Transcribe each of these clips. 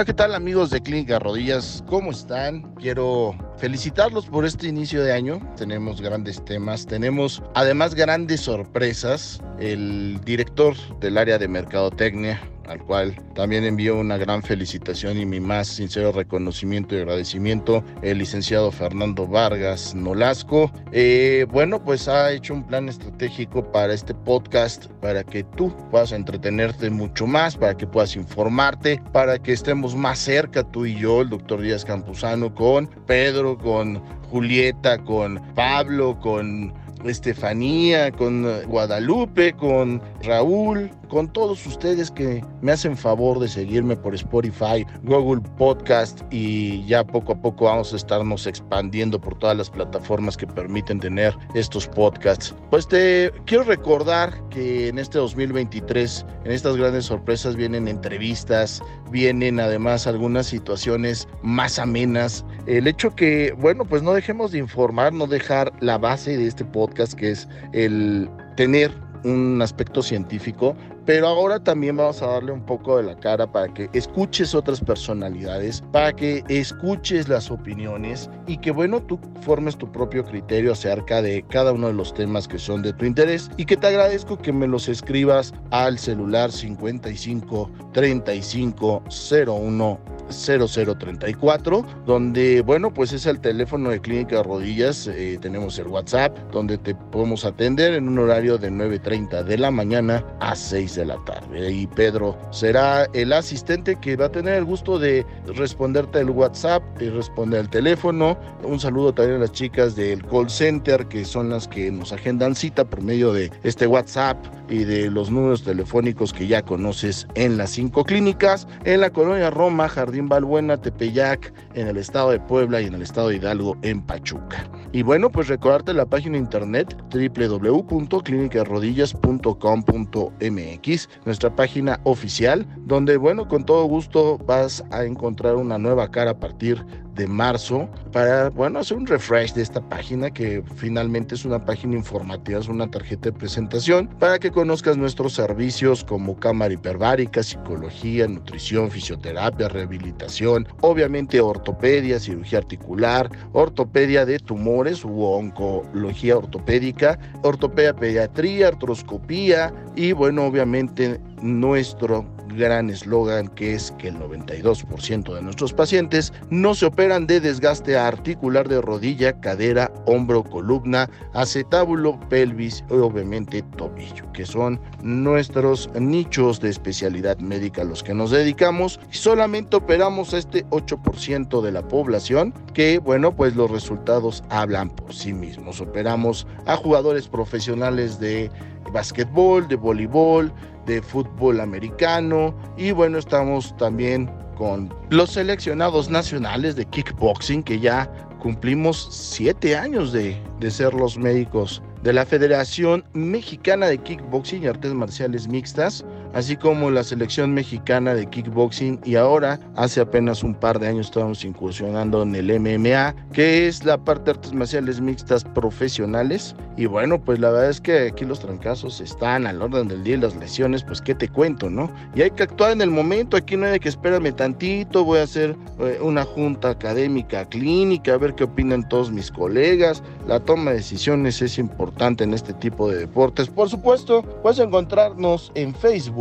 Hola, ¿qué tal amigos de Clínica Rodillas? ¿Cómo están? Quiero felicitarlos por este inicio de año. Tenemos grandes temas, tenemos además grandes sorpresas. El director del área de mercadotecnia, al cual también envío una gran felicitación y mi más sincero reconocimiento y agradecimiento, el licenciado Fernando Vargas Nolasco. Eh, bueno, pues ha hecho un plan estratégico para este podcast, para que tú puedas entretenerte mucho más, para que puedas informarte, para que estemos más cerca tú y yo, el doctor Díaz Campuzano, con Pedro, con Julieta, con Pablo, con Estefanía, con Guadalupe, con Raúl, con todos ustedes que me hacen favor de seguirme por Spotify, Google Podcast y ya poco a poco vamos a estarnos expandiendo por todas las plataformas que permiten tener estos podcasts. Pues te quiero recordar que en este 2023, en estas grandes sorpresas vienen entrevistas, vienen además algunas situaciones más amenas. El hecho que, bueno, pues no dejemos de informar, no dejar la base de este podcast que es el tener un aspecto científico, pero ahora también vamos a darle un poco de la cara para que escuches otras personalidades, para que escuches las opiniones y que bueno, tú formes tu propio criterio acerca de cada uno de los temas que son de tu interés. Y que te agradezco que me los escribas al celular 55 35 01 0034, donde, bueno, pues es el teléfono de Clínica de Rodillas, eh, tenemos el WhatsApp, donde te podemos atender en un horario de 9.30 de la mañana a 6 de la tarde. Y Pedro será el asistente que va a tener el gusto de responderte el WhatsApp y responder el teléfono. Un saludo también a las chicas del call center, que son las que nos agendan cita por medio de este WhatsApp y de los números telefónicos que ya conoces en las cinco clínicas, en la colonia Roma, Jardín Balbuena, Tepeyac, en el estado de Puebla y en el estado de Hidalgo, en Pachuca. Y bueno, pues recordarte la página internet www.clinicarodillas.com.mx, nuestra página oficial, donde bueno, con todo gusto vas a encontrar una nueva cara a partir de marzo para, bueno, hacer un refresh de esta página que finalmente es una página informativa, es una tarjeta de presentación para que conozcas nuestros servicios como cámara hiperbárica, psicología, nutrición, fisioterapia, rehabilitación, obviamente ortopedia, cirugía articular, ortopedia de tumores u oncología ortopédica, ortopedia pediatría, artroscopía y bueno, obviamente nuestro gran eslogan que es que el 92% de nuestros pacientes no se operan de desgaste articular de rodilla, cadera, hombro, columna, acetábulo, pelvis y obviamente tobillo, que son nuestros nichos de especialidad médica a los que nos dedicamos y solamente operamos a este 8% de la población que bueno pues los resultados hablan por sí mismos. Operamos a jugadores profesionales de básquetbol, de voleibol, de fútbol americano. Y bueno, estamos también con los seleccionados nacionales de kickboxing que ya cumplimos siete años de, de ser los médicos de la Federación Mexicana de Kickboxing y Artes Marciales Mixtas, así como la Selección Mexicana de Kickboxing y ahora, hace apenas un par de años, estábamos incursionando en el MMA, que es la parte de artes marciales mixtas profesionales. Y bueno, pues la verdad es que aquí los trancazos están al orden del día y las lesiones, pues qué te cuento, ¿no? Y hay que actuar en el momento, aquí no hay que esperarme tantito, voy a hacer eh, una junta académica clínica, a ver qué opinan todos mis colegas. La toma de decisiones es importante en este tipo de deportes. Por supuesto, puedes encontrarnos en Facebook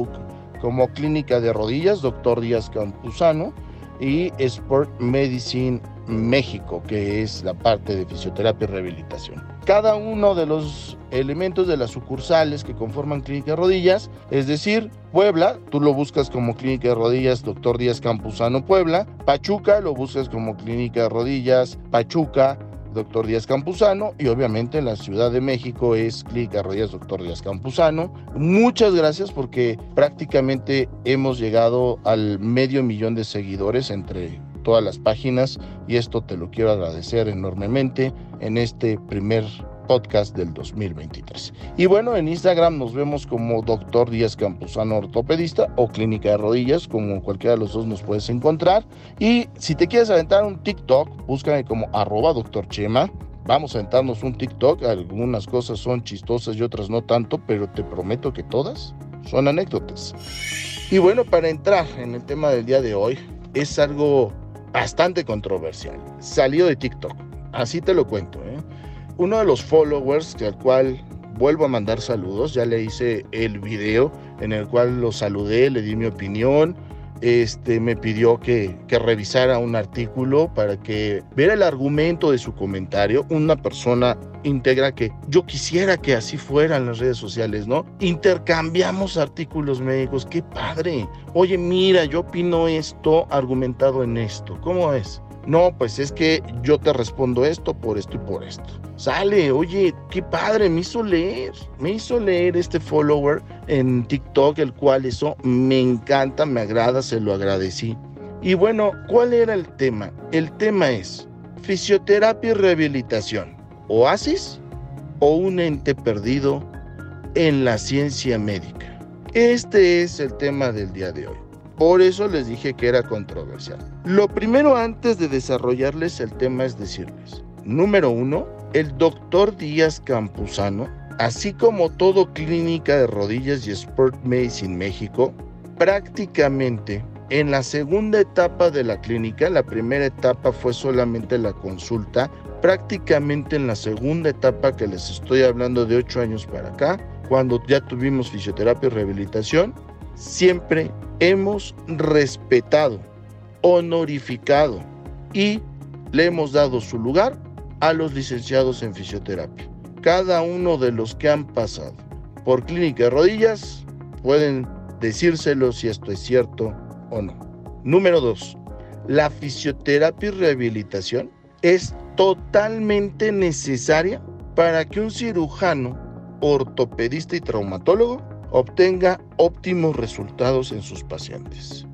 como Clínica de Rodillas, Doctor Díaz Campuzano, y Sport Medicine México, que es la parte de fisioterapia y rehabilitación. Cada uno de los elementos de las sucursales que conforman Clínica de Rodillas, es decir, Puebla, tú lo buscas como Clínica de Rodillas Doctor Díaz Campuzano Puebla, Pachuca, lo buscas como Clínica de Rodillas Pachuca, Doctor Díaz Campuzano y obviamente en la Ciudad de México es Clínica Rodillas Doctor Díaz Campuzano. Muchas gracias porque prácticamente hemos llegado al medio millón de seguidores entre todas las páginas y esto te lo quiero agradecer enormemente en este primer podcast del 2023. Y bueno, en Instagram nos vemos como Doctor Díaz Campuzano Ortopedista o Clínica de Rodillas, como cualquiera de los dos nos puedes encontrar. Y si te quieres aventar un TikTok, búscame como arroba Doctor Chema. Vamos a aventarnos un TikTok, algunas cosas son chistosas y otras no tanto, pero te prometo que todas son anécdotas. Y bueno, para entrar en el tema del día de hoy, es algo bastante controversial. Salió de TikTok, así te lo cuento. ¿eh? Uno de los followers, al cual vuelvo a mandar saludos, ya le hice el video en el cual lo saludé, le di mi opinión, este, me pidió que, revisara un artículo para que viera el argumento de su comentario. Una persona íntegra que yo quisiera que así fueran las redes sociales, ¿no? Intercambiamos artículos médicos, qué padre. Oye, mira, yo opino esto argumentado en esto. ¿Cómo es? No, pues es que yo te respondo esto por esto y por esto. Sale, oye, qué padre, me hizo leer, me hizo leer este follower en TikTok, el cual eso me encanta, me agrada, se lo agradecí. Y bueno, ¿cuál era el tema? El tema es fisioterapia y rehabilitación, oasis o un ente perdido en la ciencia médica. Este es el tema del día de hoy. Por eso les dije que era controversial. Lo primero antes de desarrollarles el tema es decirles, número uno, el doctor Díaz Campuzano, así como todo clínica de rodillas y Sport Medicine México, prácticamente en la segunda etapa de la clínica, la primera etapa fue solamente la consulta, prácticamente en la segunda etapa que les estoy hablando de ocho años para acá, cuando ya tuvimos fisioterapia y rehabilitación, siempre hemos respetado, honorificado y le hemos dado su lugar a los licenciados en fisioterapia. Cada uno de los que han pasado por clínica de rodillas pueden decírselo si esto es cierto o no. Número dos, la fisioterapia y rehabilitación es totalmente necesaria para que un cirujano, ortopedista y traumatólogo obtenga óptimos resultados en sus pacientes.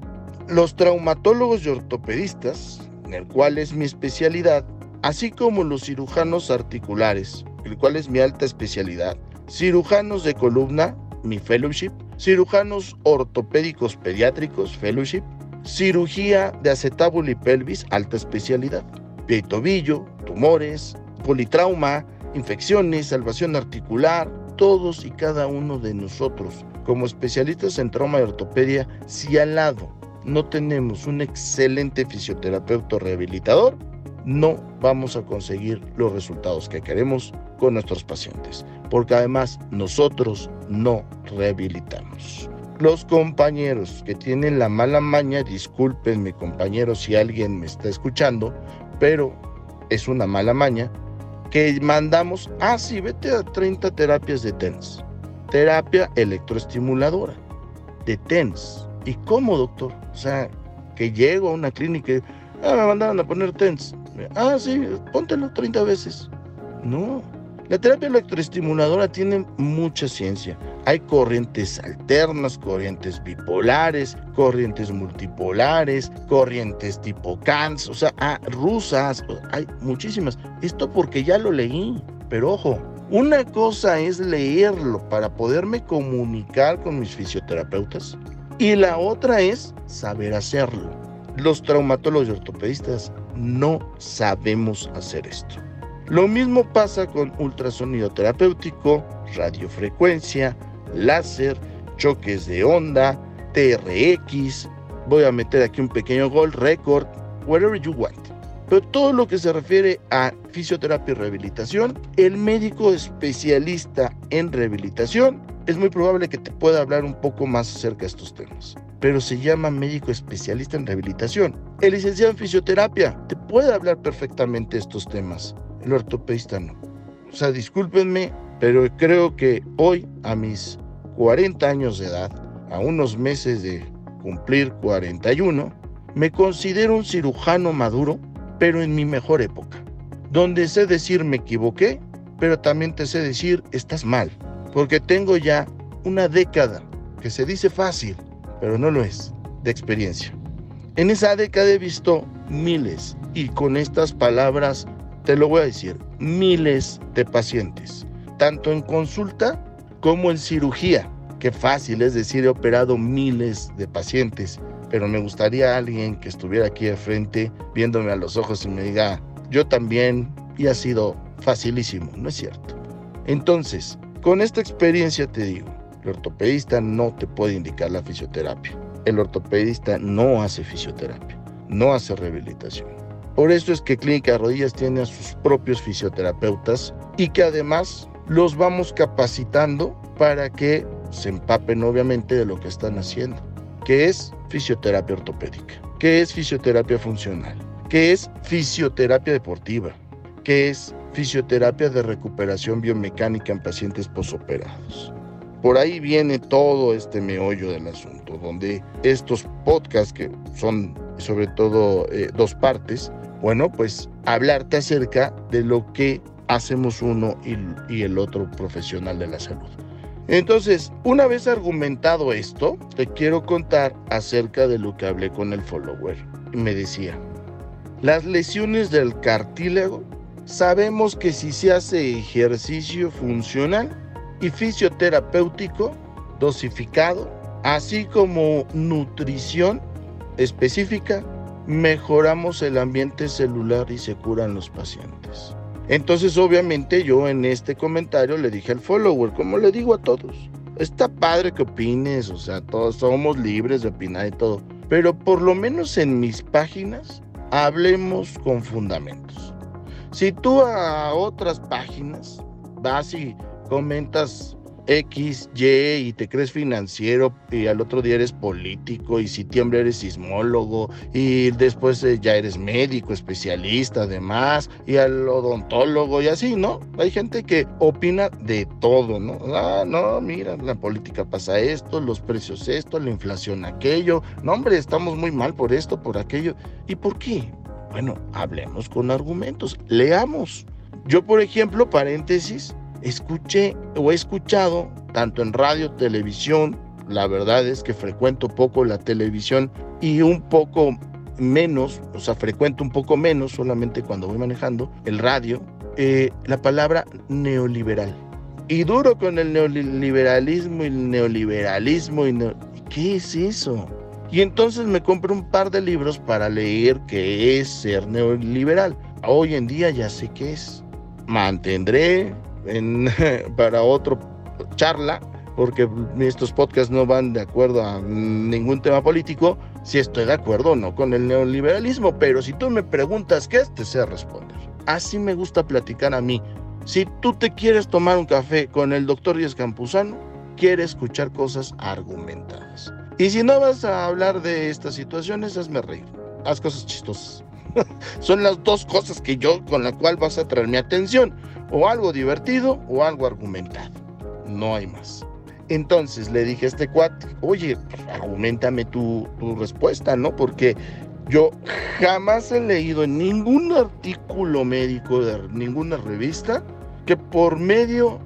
Los traumatólogos y ortopedistas, en el cual es mi especialidad, así como los cirujanos articulares, el cual es mi alta especialidad, cirujanos de columna, mi fellowship, cirujanos ortopédicos pediátricos, fellowship, cirugía de acetábulo y pelvis, alta especialidad, pie y tobillo, tumores, politrauma, infecciones, salvación articular, todos y cada uno de nosotros, como especialistas en trauma y ortopedia, si al lado no tenemos un excelente fisioterapeuta rehabilitador, no vamos a conseguir los resultados que queremos con nuestros pacientes, porque además nosotros no rehabilitamos. Los compañeros que tienen la mala maña, discúlpenme compañeros si alguien me está escuchando, pero es una mala maña, que mandamos, ah, sí, vete a 30 terapias de TENS. Terapia electroestimuladora de TENS. ¿Y cómo, doctor? O sea, que llego a una clínica y, ah, me mandaron a poner TENS. Ah, sí, póntelo 30 veces. No, la terapia electroestimuladora tiene mucha ciencia. Hay corrientes alternas, corrientes bipolares, corrientes multipolares, corrientes tipo CANS, o sea, ah, rusas, hay muchísimas. Esto porque ya lo leí, pero ojo, una cosa es leerlo para poderme comunicar con mis fisioterapeutas y la otra es saber hacerlo. Los traumatólogos y ortopedistas no sabemos hacer esto. Lo mismo pasa con ultrasonido terapéutico, radiofrecuencia, láser, choques de onda, TRX. Voy a meter aquí un pequeño gol, record, whatever you want. Pero todo lo que se refiere a fisioterapia y rehabilitación, el médico especialista en rehabilitación es muy probable que te pueda hablar un poco más acerca de estos temas. Pero se llama médico especialista en rehabilitación. El licenciado en fisioterapia te puede hablar perfectamente de estos temas el ortopedista no. O sea, discúlpenme, pero creo que hoy, a mis 40 años de edad, a unos meses de cumplir 41, me considero un cirujano maduro, pero en mi mejor época, donde sé decir me equivoqué, pero también te sé decir estás mal, porque tengo ya una década, que se dice fácil, pero no lo es, de experiencia. En esa década he visto miles, y con estas palabras te lo voy a decir, miles de pacientes, tanto en consulta como en cirugía. Qué fácil es decir, he operado miles de pacientes, pero me gustaría alguien que estuviera aquí de frente viéndome a los ojos y me diga, yo también, y ha sido facilísimo, ¿no es cierto? Entonces, con esta experiencia te digo, el ortopedista no te puede indicar la fisioterapia. El ortopedista no hace fisioterapia. no hace rehabilitación. Por eso es que Clínica Rodillas tiene a sus propios fisioterapeutas y que además los vamos capacitando para que se empapen obviamente de lo que están haciendo, que es fisioterapia ortopédica, que es fisioterapia funcional, que es fisioterapia deportiva, que es fisioterapia de recuperación biomecánica en pacientes posoperados. Por ahí viene todo este meollo del asunto, donde estos podcasts, que son sobre todo eh, dos partes, bueno, pues hablarte acerca de lo que hacemos uno y, el otro profesional de la salud. Entonces, una vez argumentado esto, te quiero contar acerca de lo que hablé con el follower. Me decía, las lesiones del cartílago, sabemos que si se hace ejercicio funcional y fisioterapéutico dosificado, así como nutrición específica, mejoramos el ambiente celular y se curan los pacientes. Entonces, obviamente, yo en este comentario le dije al follower, como le digo a todos, está padre que opines, o sea, todos somos libres de opinar y todo, pero por lo menos en mis páginas hablemos con fundamentos. Si tú a otras páginas vas y comentas X, Y y te crees financiero y al otro día eres político y si tiembla eres sismólogo y después eh, ya eres médico, especialista además y al odontólogo y así, ¿no? Hay gente que opina de todo, ¿no? Ah, no, mira, la política pasa esto, los precios esto, la inflación aquello. No, hombre, estamos muy mal por esto, por aquello. ¿Y por qué? Bueno, hablemos con argumentos, leamos. Yo, por ejemplo, paréntesis, escuché o he escuchado tanto en radio, televisión, la verdad es que frecuento poco la televisión y un poco menos, o sea, frecuento un poco menos solamente cuando voy manejando el radio, eh, la palabra neoliberal. Y duro con el neoliberalismo y el neoliberalismo. Y ¿Qué es eso? Y entonces me compro un par de libros para leer qué es ser neoliberal. Hoy en día ya sé qué es. Mantendré para otro charla, porque estos podcasts no van de acuerdo a ningún tema político, si estoy de acuerdo o no con el neoliberalismo, pero si tú me preguntas qué es, te sé responder. Así me gusta platicar a mí. Si tú te quieres tomar un café con el doctor Díaz Campuzano, quiere escuchar cosas argumentadas. Y si no vas a hablar de estas situaciones, hazme reír. Haz cosas chistosas. Son las dos cosas que yo con la cual vas a traer mi atención o algo divertido o algo argumentado. No hay más. Entonces le dije a este cuate, oye, argumentame tu, tu respuesta, ¿no? Porque yo jamás he leído en ningún artículo médico de ninguna revista que por medio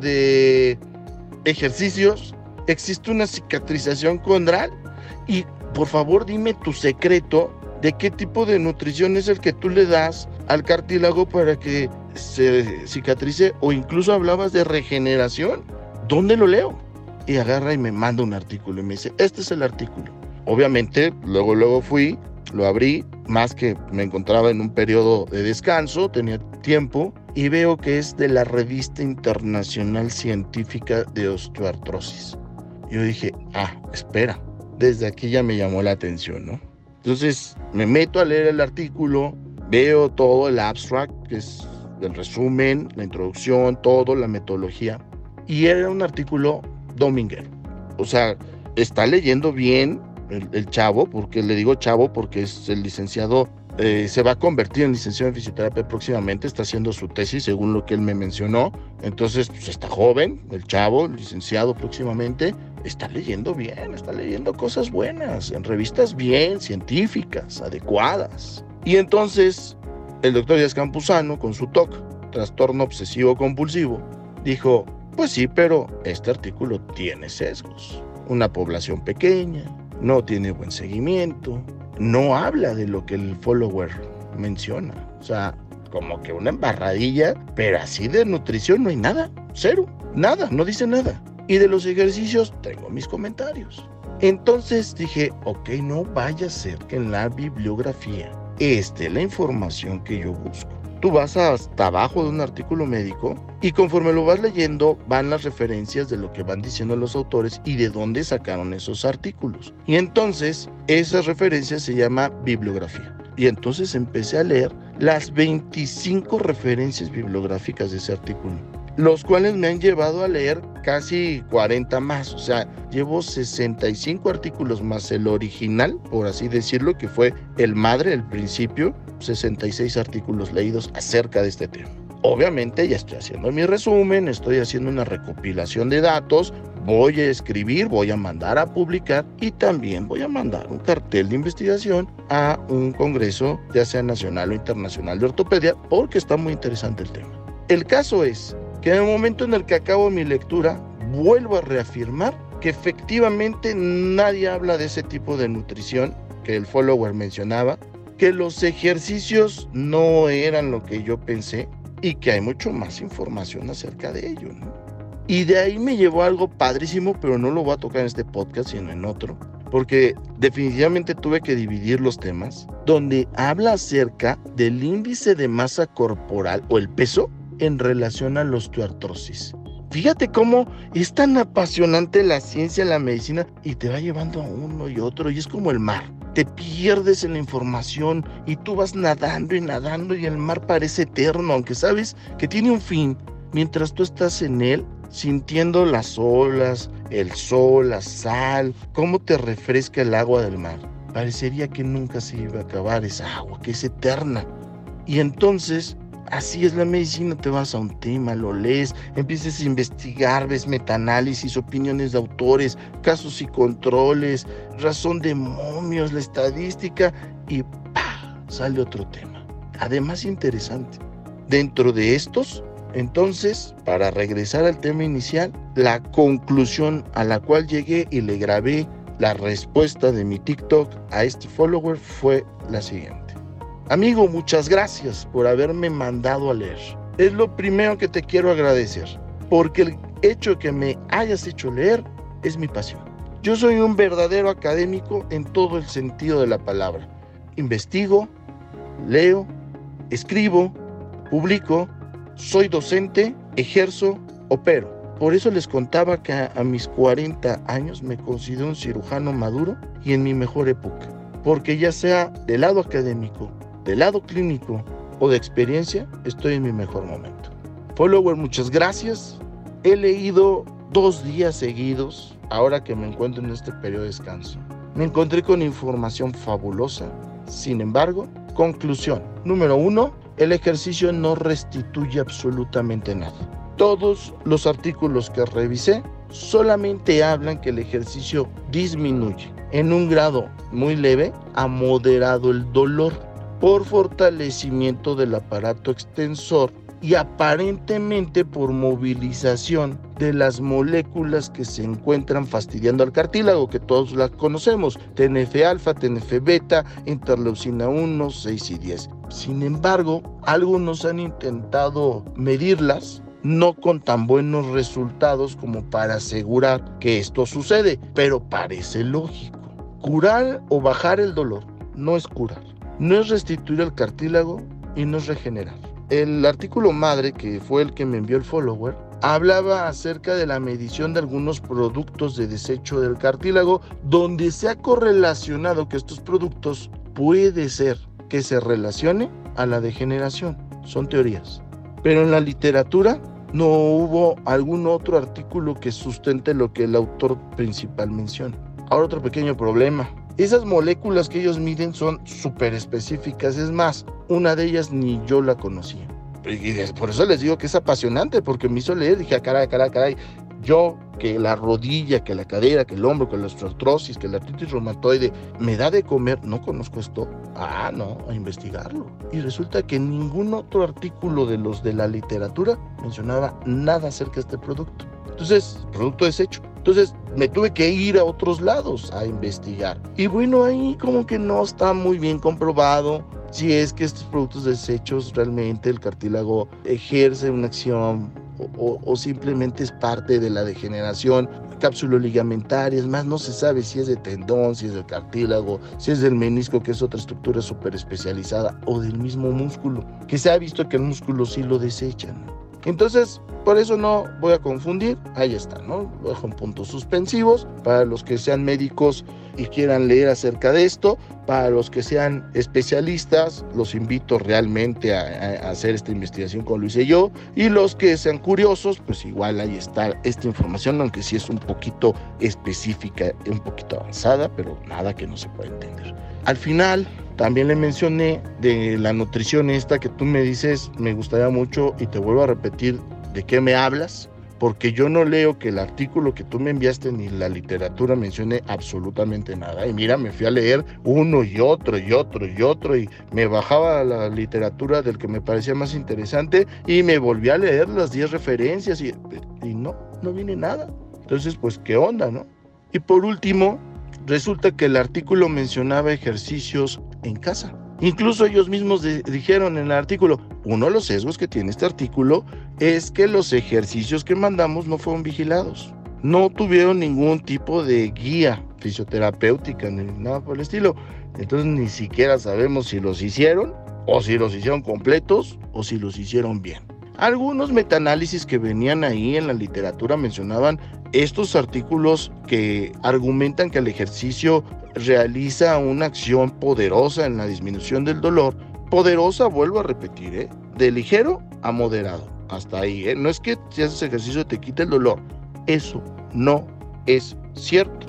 de ejercicios existe una cicatrización condral. Y por favor dime tu secreto de qué tipo de nutrición es el que tú le das al cartílago para que se cicatrice o incluso hablabas de regeneración. ¿Dónde lo leo? Y agarra y me manda un artículo y me dice, este es el artículo. Obviamente, luego, luego fui, lo abrí, más que me encontraba en un periodo de descanso, tenía tiempo, y veo que es de la Revista Internacional Científica de Osteoartrosis. Yo dije, ah, espera, desde aquí ya me llamó la atención, ¿no? Entonces me meto a leer el artículo, veo todo el abstract, que es el resumen, la introducción, todo, la metodología. Y era un artículo dominguero. O sea, está leyendo bien el, chavo, porque le digo chavo porque es el licenciado, eh, se va a convertir en licenciado en fisioterapia próximamente, está haciendo su tesis según lo que él me mencionó. Entonces, pues está joven, el chavo, licenciado próximamente, está leyendo bien, está leyendo cosas buenas, en revistas bien, científicas, adecuadas. Y entonces el doctor Díaz Campuzano, con su TOC, trastorno obsesivo compulsivo, dijo, pues sí, pero este artículo tiene sesgos. Una población pequeña, no tiene buen seguimiento, no habla de lo que el follower menciona. O sea, como que una embarradilla, pero así de nutrición no hay nada, cero, nada, no dice nada. Y de los ejercicios tengo mis comentarios. Entonces dije, ok, no vaya a ser que en la bibliografía esté la información que yo busco. tú vas hasta abajo de un artículo médico y conforme lo vas leyendo van las referencias de lo que van diciendo los autores y de dónde sacaron esos artículos. Y entonces esas referencias se llama bibliografía. Y entonces empecé a leer las 25 referencias bibliográficas de ese artículo los cuales me han llevado a leer casi 40 más, o sea, llevo 65 artículos más el original, por así decirlo, que fue el madre, el principio, 66 artículos leídos acerca de este tema. Obviamente ya estoy haciendo mi resumen, estoy haciendo una recopilación de datos, voy a escribir, voy a mandar a publicar y también voy a mandar un cartel de investigación a un congreso, ya sea nacional o internacional de ortopedia, porque está muy interesante el tema. El caso es que en el momento en el que acabo mi lectura, vuelvo a reafirmar que efectivamente nadie habla de ese tipo de nutrición que el follower mencionaba, que los ejercicios no eran lo que yo pensé y que hay mucho más información acerca de ello. Y de ahí me llevó algo padrísimo, pero no lo voy a tocar en este podcast, sino en otro, porque definitivamente tuve que dividir los temas, donde habla acerca del índice de masa corporal o el peso en relación a la osteoartrosis. Fíjate cómo es tan apasionante la ciencia, la medicina, y te va llevando a uno y otro, y es como el mar. Te pierdes en la información y tú vas nadando y nadando y el mar parece eterno, aunque sabes que tiene un fin. Mientras tú estás en él, sintiendo las olas, el sol, la sal, cómo te refresca el agua del mar. Parecería que nunca se iba a acabar esa agua, que es eterna. Y entonces Así es la medicina, te vas a un tema, lo lees, empiezas a investigar, ves metaanálisis, opiniones de autores, casos y controles, razón de momios, la estadística y ¡pah! sale otro tema. Además interesante. Dentro de estos, entonces, para regresar al tema inicial, la conclusión a la cual llegué y le grabé la respuesta de mi TikTok a este follower fue la siguiente. Amigo, muchas gracias por haberme mandado a leer. Es lo primero que te quiero agradecer, porque el hecho que me hayas hecho leer es mi pasión. Yo soy un verdadero académico en todo el sentido de la palabra. Investigo, leo, escribo, publico, soy docente, ejerzo, opero. Por eso les contaba que a, mis 40 años me considero un cirujano maduro y en mi mejor época. Porque ya sea del lado académico del lado clínico o de experiencia, estoy en mi mejor momento. Follower, muchas gracias. He leído dos días seguidos, ahora que me encuentro en este periodo de descanso. Me encontré con información fabulosa. Sin embargo, conclusión. Número uno, el ejercicio no restituye absolutamente nada. Todos los artículos que revisé solamente hablan que el ejercicio disminuye en un grado muy leve a moderado el dolor por fortalecimiento del aparato extensor y aparentemente por movilización de las moléculas que se encuentran fastidiando al cartílago, que todos las conocemos, TNF-alfa, TNF-beta, interleucina 1, 6 y 10. Sin embargo, algunos han intentado medirlas, no con tan buenos resultados como para asegurar que esto sucede, pero parece lógico. Curar o bajar el dolor no es curar no es restituir el cartílago y no es regenerar. El artículo madre, que fue el que me envió el follower, hablaba acerca de la medición de algunos productos de desecho del cartílago, donde se ha correlacionado que estos productos puede ser que se relacione a la degeneración. Son teorías. Pero en la literatura no hubo algún otro artículo que sustente lo que el autor principal menciona. Ahora otro pequeño problema. Esas moléculas que ellos miden son súper específicas. Es más, una de ellas ni yo la conocía. Y por eso les digo que es apasionante, porque me hizo leer. Dije, ah, caray, caray, caray. Yo, que la rodilla, que la cadera, que el hombro, que la osteoartrosis, que la artritis reumatoide, me da de comer, no conozco esto. Ah, no, a investigarlo. Y resulta que ningún otro artículo de los de la literatura mencionaba nada acerca de este producto. Entonces, producto desecho. Entonces me tuve que ir a otros lados a investigar. Y bueno, ahí como que no está muy bien comprobado si es que estos productos desechos realmente el cartílago ejerce una acción o, simplemente es parte de la degeneración. cápsulas ligamentarias, más no se sabe si es de tendón, si es del cartílago, si es del menisco, que es otra estructura súper especializada, o del mismo músculo, que se ha visto que el músculo sí lo desechan. Entonces, por eso no voy a confundir, ahí está, ¿no? Dejo en puntos suspensivos para los que sean médicos y quieran leer acerca de esto, para los que sean especialistas, los invito realmente a, hacer esta investigación como lo hice yo, y los que sean curiosos, pues igual ahí está esta información, aunque sí es un poquito específica, un poquito avanzada, pero nada que no se pueda entender. Al final, también le mencioné de la nutrición esta que tú me dices, me gustaría mucho y te vuelvo a repetir de qué me hablas, porque yo no leo que el artículo que tú me enviaste ni la literatura mencione absolutamente nada. Y mira, me fui a leer uno y otro y otro y otro y me bajaba la literatura del que me parecía más interesante y me volví a leer las 10 referencias y, y no, no viene nada. Entonces, pues, ¿qué onda, no? Y por último, resulta que el artículo mencionaba ejercicios en casa. Incluso ellos mismos dijeron en el artículo, uno de los sesgos que tiene este artículo es que los ejercicios que mandamos no fueron vigilados. No tuvieron ningún tipo de guía fisioterapéutica ni nada por el estilo. Entonces ni siquiera sabemos si los hicieron o si los hicieron completos o si los hicieron bien. Algunos metaanálisis que venían ahí en la literatura mencionaban estos artículos que argumentan que el ejercicio realiza una acción poderosa en la disminución del dolor. Poderosa, vuelvo a repetir, ¿eh? de ligero a moderado. Hasta ahí. ¿eh? No es que si haces ejercicio te quite el dolor. Eso no es cierto.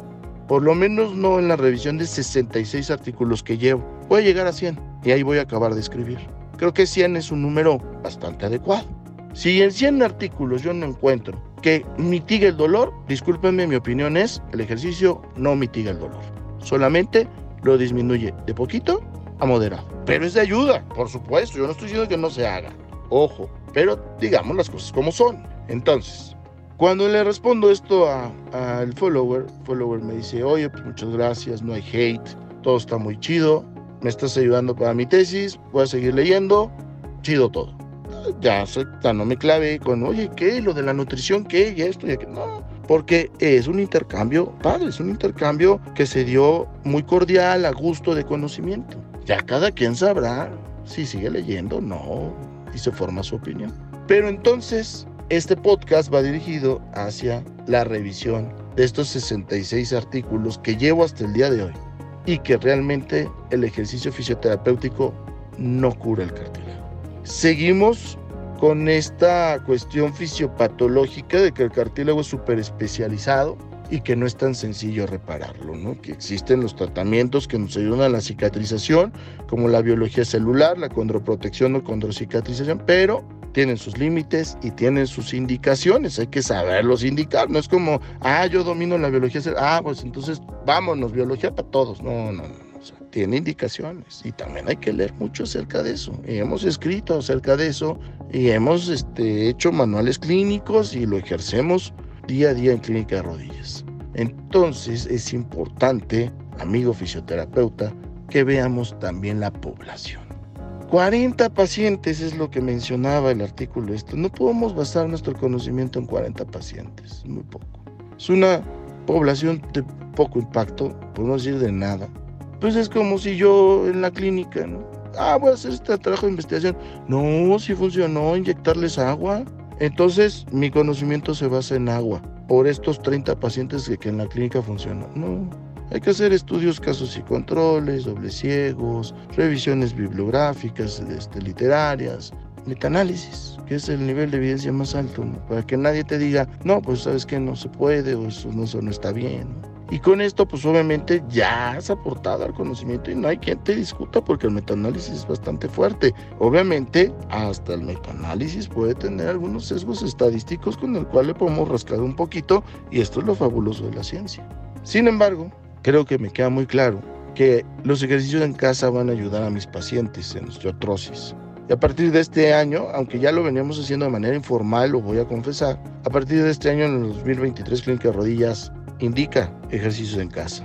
Por lo menos no en la revisión de 66 artículos que llevo. Voy a llegar a 100 y ahí voy a acabar de escribir. Creo que 100 es un número bastante adecuado. Si en 100 artículos yo no encuentro que mitigue el dolor, discúlpenme, mi opinión es, el ejercicio no mitiga el dolor. Solamente lo disminuye de poquito a moderado. Pero es de ayuda, por supuesto. Yo no estoy diciendo que no se haga. Ojo, pero digamos las cosas como son. Entonces, cuando le respondo esto al follower, follower me dice, oye, pues muchas gracias, no hay hate, todo está muy chido, me estás ayudando para mi tesis, voy a seguir leyendo, chido todo ya, no me clave con, oye, ¿qué? Lo de la nutrición, ¿qué? Y esto y aquello. No, porque es un intercambio padre, es un intercambio que se dio muy cordial, a gusto de conocimiento. Ya cada quien sabrá si sigue leyendo no y se forma su opinión. Pero entonces, este podcast va dirigido hacia la revisión de estos 66 artículos que llevo hasta el día de hoy y que realmente el ejercicio fisioterapéutico no cura el cartílago. Seguimos con esta cuestión fisiopatológica de que el cartílago es súper especializado y que no es tan sencillo repararlo, ¿no? Que existen los tratamientos que nos ayudan a la cicatrización, como la biología celular, la condroprotección o condrocicatrización, pero tienen sus límites y tienen sus indicaciones, hay que saberlos indicar, no es como, ah, yo domino la biología celular, ah, pues entonces vámonos, biología para todos, no, no, no tiene indicaciones y también hay que leer mucho acerca de eso. Y hemos escrito acerca de eso y hemos este, hecho manuales clínicos y lo ejercemos día a día en clínica de rodillas. Entonces es importante, amigo fisioterapeuta, que veamos también la población. 40 pacientes es lo que mencionaba el artículo esto. No podemos basar nuestro conocimiento en 40 pacientes, muy poco. Es una población de poco impacto, por no decir de nada, pues es como si yo en la clínica. Ah, voy a hacer este trabajo de investigación. No, si funcionó inyectarles agua. Entonces, mi conocimiento se basa en agua. Por estos 30 pacientes que, en la clínica funcionó. No, hay que hacer estudios, casos y controles, dobles ciegos, revisiones bibliográficas, este, literarias, metaanálisis, que es el nivel de evidencia más alto, para que nadie te diga, no, pues sabes que no se puede o eso no, está bien. Y con esto, pues obviamente ya has aportado al conocimiento y no hay quien te discuta porque el metaanálisis es bastante fuerte. Obviamente, hasta el metaanálisis puede tener algunos sesgos estadísticos con el cual le podemos rascar un poquito y esto es lo fabuloso de la ciencia. Sin embargo, creo que me queda muy claro que los ejercicios en casa van a ayudar a mis pacientes en osteotrosis. Y a partir de este año, aunque ya lo veníamos haciendo de manera informal, lo voy a confesar, a partir de este año, en el 2023, Clínica Rodillas indica ejercicios en casa.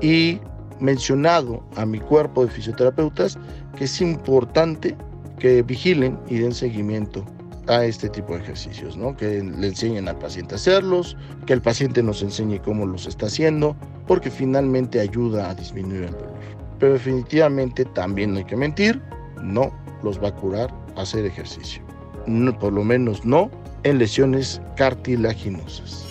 Y mencionado a mi cuerpo de fisioterapeutas que es importante que vigilen y den seguimiento a este tipo de ejercicios, ¿no? Que le enseñen al paciente a hacerlos, que el paciente nos enseñe cómo los está haciendo, porque finalmente ayuda a disminuir el dolor. Pero definitivamente también no hay que mentir, no los va a curar hacer ejercicio. por lo menos no en lesiones cartilaginosas.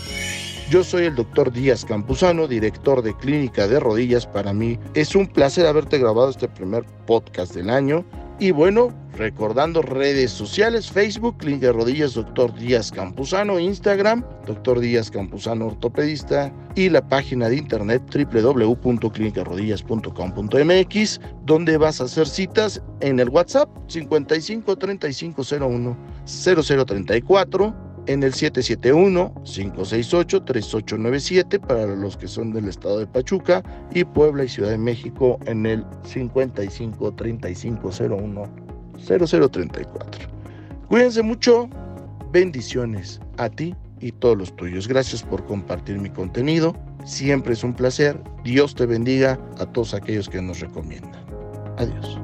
Yo soy el doctor Díaz Campuzano, director de Clínica de Rodillas. Para mí es un placer haberte grabado este primer podcast del año. Y bueno, recordando redes sociales, Facebook, Clínica de Rodillas, doctor Díaz Campuzano, Instagram, doctor Díaz Campuzano Ortopedista y la página de internet www.clinicarodillas.com.mx, donde vas a hacer citas en el WhatsApp 55 3501 0034 en el 771-568-3897 para los que son del estado de Pachuca y Puebla y Ciudad de México en el 55-3501-0034. Cuídense mucho, bendiciones a ti y todos los tuyos. Gracias por compartir mi contenido. Siempre es un placer. Dios te bendiga a todos aquellos que nos recomiendan. Adiós.